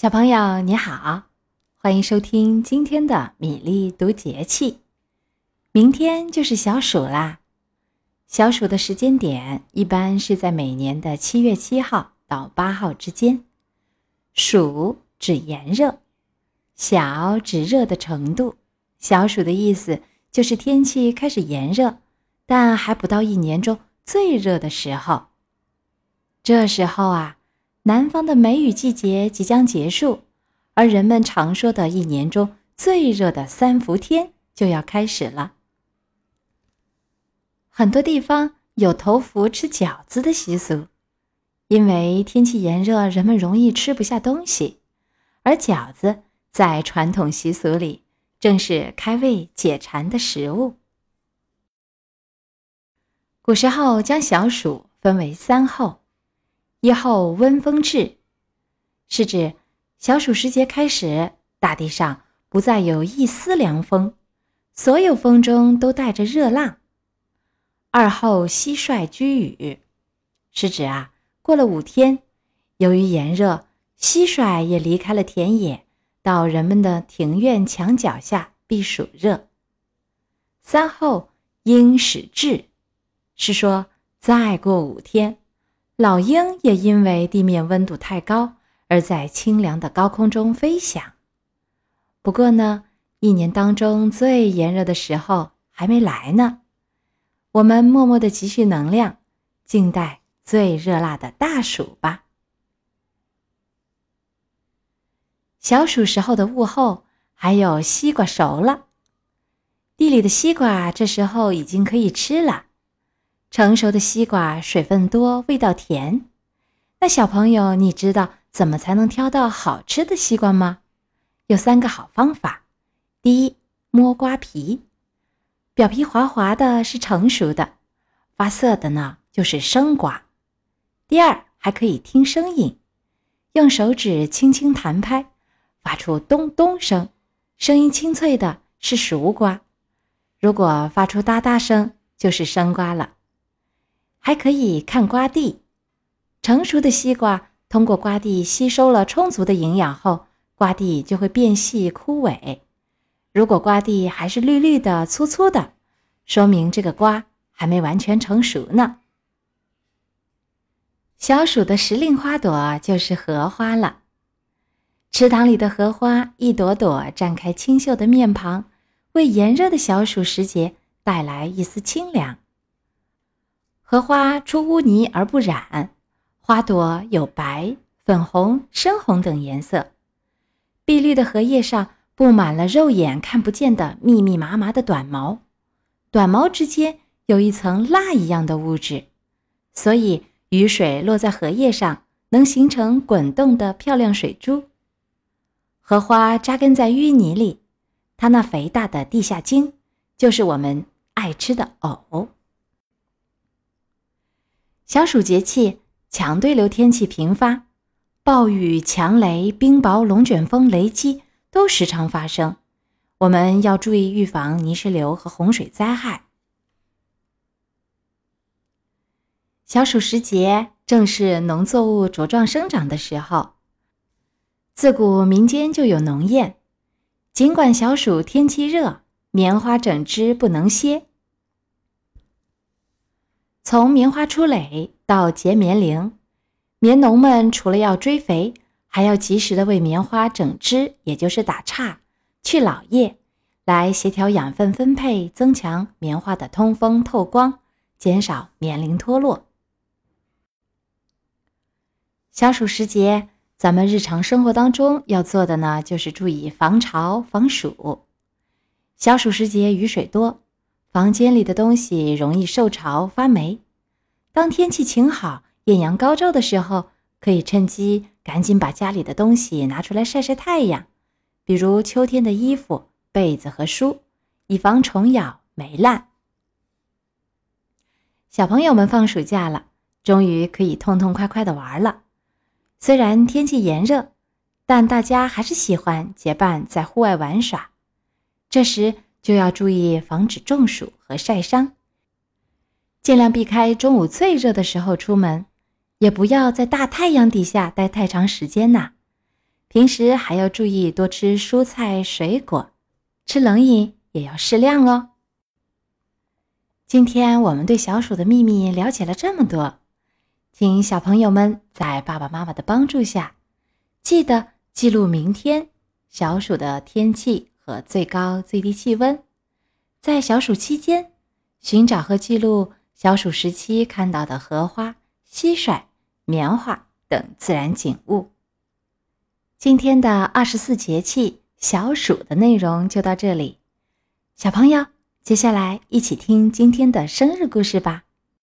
小朋友你好，欢迎收听今天的米粒读节气。明天就是小暑啦，小暑的时间点一般是在每年的七月七号到八号之间。暑指炎热，小指热的程度。小暑的意思就是天气开始炎热，但还不到一年中最热的时候。这时候啊。南方的梅雨季节即将结束，而人们常说的一年中最热的三伏天就要开始了。很多地方有头伏吃饺子的习俗，因为天气炎热，人们容易吃不下东西，而饺子在传统习俗里正是开胃解馋的食物。古时候将小暑分为三候。一后温风至，是指小暑时节开始，大地上不再有一丝凉风，所有风中都带着热浪。二后蟋蟀居雨，是指啊，过了五天，由于炎热，蟋蟀也离开了田野，到人们的庭院墙角下避暑热。三后鹰始至，是说再过五天。老鹰也因为地面温度太高，而在清凉的高空中飞翔。不过呢，一年当中最炎热的时候还没来呢。我们默默的积蓄能量，静待最热辣的大暑吧。小暑时候的午后，还有西瓜熟了，地里的西瓜这时候已经可以吃了。成熟的西瓜水分多，味道甜。那小朋友，你知道怎么才能挑到好吃的西瓜吗？有三个好方法：第一，摸瓜皮，表皮滑滑的是成熟的，发涩的呢就是生瓜；第二，还可以听声音，用手指轻轻弹拍，发出咚咚声，声音清脆的是熟瓜；如果发出哒哒声，就是生瓜了。还可以看瓜蒂，成熟的西瓜通过瓜蒂吸收了充足的营养后，瓜蒂就会变细枯萎。如果瓜蒂还是绿绿的、粗粗的，说明这个瓜还没完全成熟呢。小暑的时令花朵就是荷花了。池塘里的荷花一朵朵绽开清秀的面庞，为炎热的小暑时节带来一丝清凉。荷花出污泥而不染，花朵有白、粉红、深红等颜色。碧绿的荷叶上布满了肉眼看不见的密密麻麻的短毛，短毛之间有一层蜡一样的物质，所以雨水落在荷叶上能形成滚动的漂亮水珠。荷花扎根在淤泥里，它那肥大的地下茎就是我们爱吃的藕。小暑节气，强对流天气频发，暴雨、强雷、冰雹、龙卷风、雷击都时常发生。我们要注意预防泥石流和洪水灾害。小暑时节正是农作物茁壮生长的时候，自古民间就有农谚：尽管小暑天气热，棉花整枝不能歇。从棉花出蕾到结棉铃，棉农们除了要追肥，还要及时的为棉花整枝，也就是打杈、去老叶，来协调养分分配，增强棉花的通风透光，减少棉铃脱落。小暑时节，咱们日常生活当中要做的呢，就是注意防潮防暑。小暑时节雨水多。房间里的东西容易受潮发霉。当天气晴好、艳阳高照的时候，可以趁机赶紧把家里的东西拿出来晒晒太阳，比如秋天的衣服、被子和书，以防虫咬霉烂。小朋友们放暑假了，终于可以痛痛快快的玩了。虽然天气炎热，但大家还是喜欢结伴在户外玩耍。这时，就要注意防止中暑和晒伤，尽量避开中午最热的时候出门，也不要在大太阳底下待太长时间呐。平时还要注意多吃蔬菜水果，吃冷饮也要适量哦。今天我们对小鼠的秘密了解了这么多，请小朋友们在爸爸妈妈的帮助下，记得记录明天小鼠的天气最高最低气温，在小暑期间寻找和记录小暑时期看到的荷花、蟋蟀、棉花等自然景物。今天的二十四节气小暑的内容就到这里，小朋友，接下来一起听今天的生日故事吧。